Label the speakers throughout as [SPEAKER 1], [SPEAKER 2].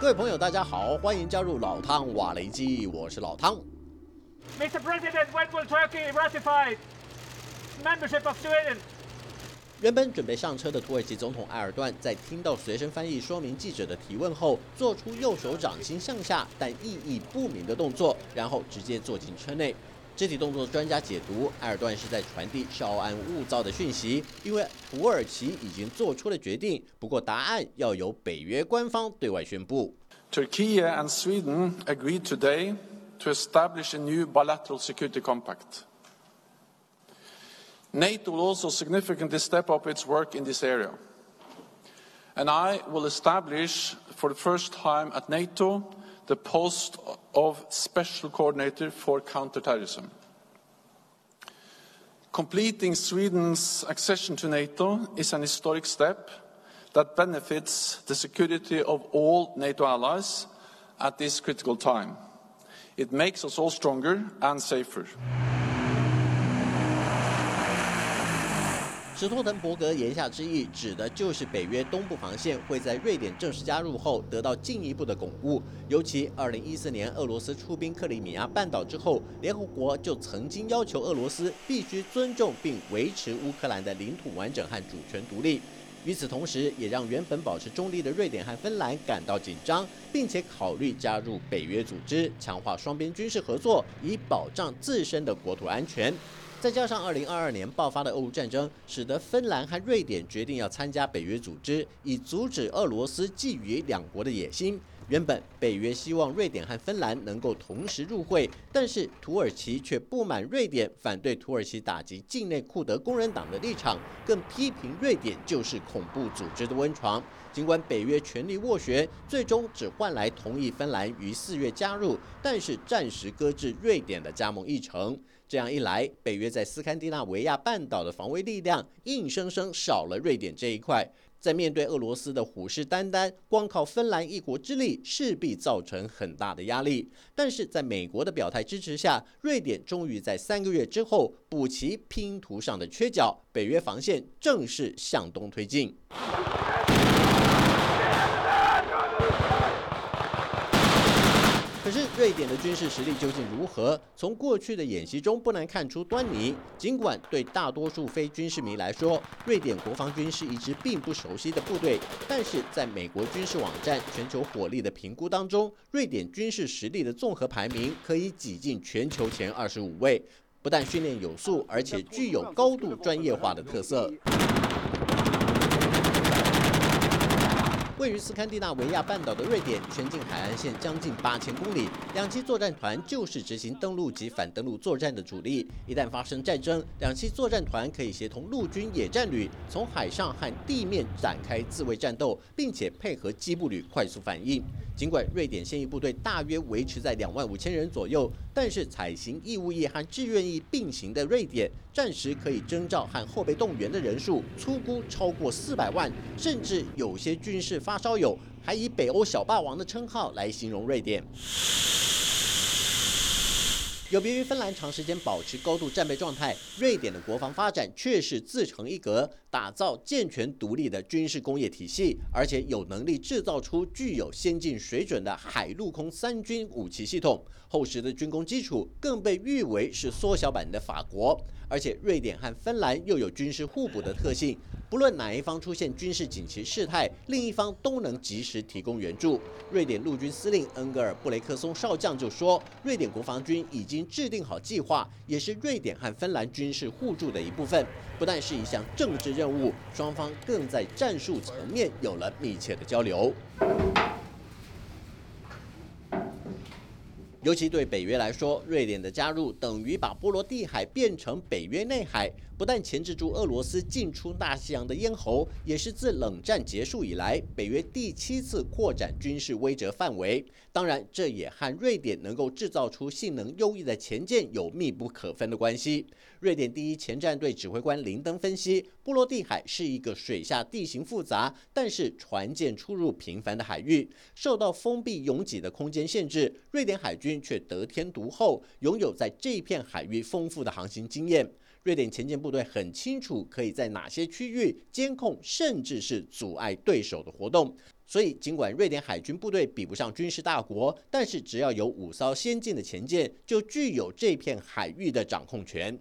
[SPEAKER 1] 各位朋友，大家好，欢迎加入老汤瓦雷基，我是老汤。
[SPEAKER 2] Mr. President, when will Turkey ratify membership of Sweden?
[SPEAKER 1] 原本准备上车的土耳其总统埃尔段，在听到随身翻译说明记者的提问后，做出右手掌心向下但意义不明的动作，然后直接坐进车内。肢体动作专家解读，埃尔段是在传递稍安勿躁的讯息，因为土耳其已经做出了决定。不过答案要由北约官方对外宣布。
[SPEAKER 3] Turkey and Sweden agreed today to establish a new bilateral security compact. NATO will also significantly step up its work in this area. And I will establish for the first time at NATO the post of Special Coordinator for Counterterrorism. Completing Sweden's accession to NATO is an historic step that benefits the security of all NATO allies at this critical time. It makes us all stronger and safer.
[SPEAKER 1] 史托滕伯格言下之意，指的就是北约东部防线会在瑞典正式加入后得到进一步的巩固。尤其2014年俄罗斯出兵克里米亚半岛之后，联合国就曾经要求俄罗斯必须尊重并维持乌克兰的领土完整和主权独立。与此同时，也让原本保持中立的瑞典和芬兰感到紧张，并且考虑加入北约组织，强化双边军事合作，以保障自身的国土安全。再加上2022年爆发的俄乌战争，使得芬兰和瑞典决定要参加北约组织，以阻止俄罗斯觊觎两国的野心。原本北约希望瑞典和芬兰能够同时入会，但是土耳其却不满瑞典反对土耳其打击境内库德工人党的立场，更批评瑞典就是恐怖组织的温床。尽管北约全力斡旋，最终只换来同意芬兰于四月加入，但是暂时搁置瑞典的加盟议程。这样一来，北约在斯堪的纳维亚半岛的防卫力量硬生生少了瑞典这一块。在面对俄罗斯的虎视眈眈，光靠芬兰一国之力势必造成很大的压力。但是在美国的表态支持下，瑞典终于在三个月之后补齐拼图上的缺角，北约防线正式向东推进。可是瑞典的军事实力究竟如何？从过去的演习中不难看出端倪。尽管对大多数非军事迷来说，瑞典国防军是一支并不熟悉的部队，但是在美国军事网站全球火力的评估当中，瑞典军事实力的综合排名可以挤进全球前二十五位。不但训练有素，而且具有高度专业化的特色。位于斯堪的纳维亚半岛的瑞典，全境海岸线将近八千公里，两栖作战团就是执行登陆及反登陆作战的主力。一旦发生战争，两栖作战团可以协同陆军野战旅，从海上和地面展开自卫战斗，并且配合机步旅快速反应。尽管瑞典现役部队大约维持在两万五千人左右，但是采行义务役和志愿役并行的瑞典，战时可以征召和后备动员的人数粗估超过四百万，甚至有些军事发烧友还以“北欧小霸王”的称号来形容瑞典。有别于芬兰长时间保持高度战备状态，瑞典的国防发展却是自成一格，打造健全独立的军事工业体系，而且有能力制造出具有先进水准的海陆空三军武器系统。厚实的军工基础更被誉为是缩小版的法国。而且瑞典和芬兰又有军事互补的特性，不论哪一方出现军事紧急事态，另一方都能及时提供援助。瑞典陆军司令恩格尔布雷克松少将就说，瑞典国防军已经制定好计划，也是瑞典和芬兰军事互助的一部分。不但是一项政治任务，双方更在战术层面有了密切的交流。尤其对北约来说，瑞典的加入等于把波罗的海变成北约内海。不但钳制住俄罗斯进出大西洋的咽喉，也是自冷战结束以来北约第七次扩展军事威慑范围。当然，这也和瑞典能够制造出性能优异的前舰有密不可分的关系。瑞典第一前战队指挥官林登分析，波罗的海是一个水下地形复杂，但是船舰出入频繁的海域，受到封闭拥挤的空间限制，瑞典海军却得天独厚，拥有在这片海域丰富的航行经验。瑞典前舰部队很清楚可以在哪些区域监控，甚至是阻碍对手的活动。所以，尽管瑞典海军部队比不上军事大国，但是只要有五艘先进的前舰，就具有这片海域的掌控权。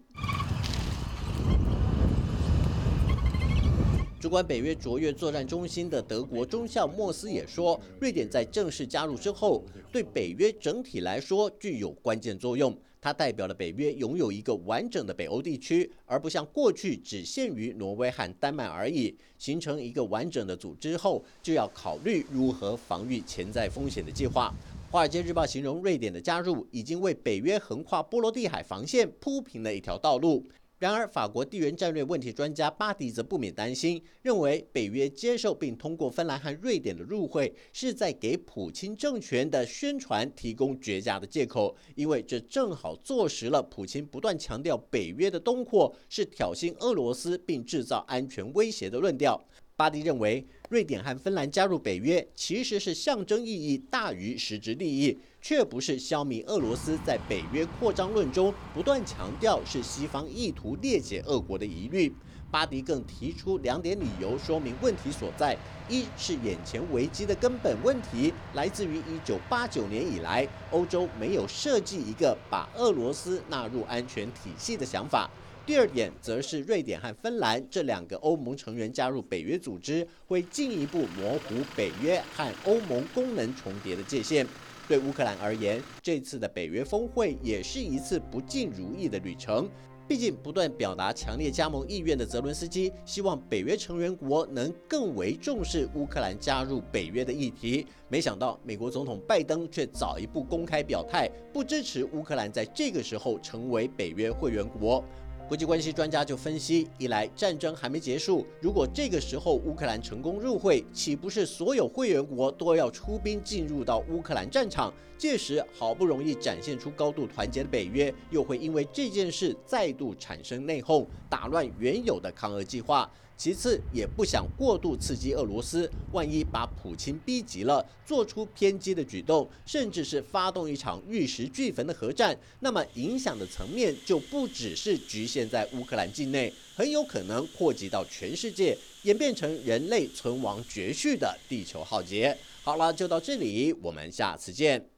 [SPEAKER 1] 主管北约卓越作战中心的德国中校莫斯也说，瑞典在正式加入之后，对北约整体来说具有关键作用。它代表了北约拥有一个完整的北欧地区，而不像过去只限于挪威和丹麦而已。形成一个完整的组织后，就要考虑如何防御潜在风险的计划。《华尔街日报》形容瑞典的加入已经为北约横跨波罗的海防线铺平了一条道路。然而，法国地缘战略问题专家巴迪则不免担心，认为北约接受并通过芬兰和瑞典的入会，是在给普京政权的宣传提供绝佳的借口，因为这正好坐实了普京不断强调北约的东扩是挑衅俄罗斯并制造安全威胁的论调。巴迪认为，瑞典和芬兰加入北约其实是象征意义大于实质利益，却不是消弭俄罗斯在北约扩张论中不断强调是西方意图裂解俄国的疑虑。巴迪更提出两点理由说明问题所在：一是眼前危机的根本问题来自于1989年以来欧洲没有设计一个把俄罗斯纳入安全体系的想法。第二点，则是瑞典和芬兰这两个欧盟成员加入北约组织，会进一步模糊北约和欧盟功能重叠的界限。对乌克兰而言，这次的北约峰会也是一次不尽如意的旅程。毕竟，不断表达强烈加盟意愿的泽伦斯基，希望北约成员国能更为重视乌克兰加入北约的议题。没想到，美国总统拜登却早一步公开表态，不支持乌克兰在这个时候成为北约会员国。国际关系专家就分析：一来战争还没结束，如果这个时候乌克兰成功入会，岂不是所有会员国都要出兵进入到乌克兰战场？届时好不容易展现出高度团结的北约，又会因为这件事再度产生内讧，打乱原有的抗俄计划。其次，也不想过度刺激俄罗斯，万一把普京逼急了，做出偏激的举动，甚至是发动一场玉石俱焚的核战，那么影响的层面就不只是局限在乌克兰境内，很有可能扩及到全世界，演变成人类存亡绝续的地球浩劫。好了，就到这里，我们下次见。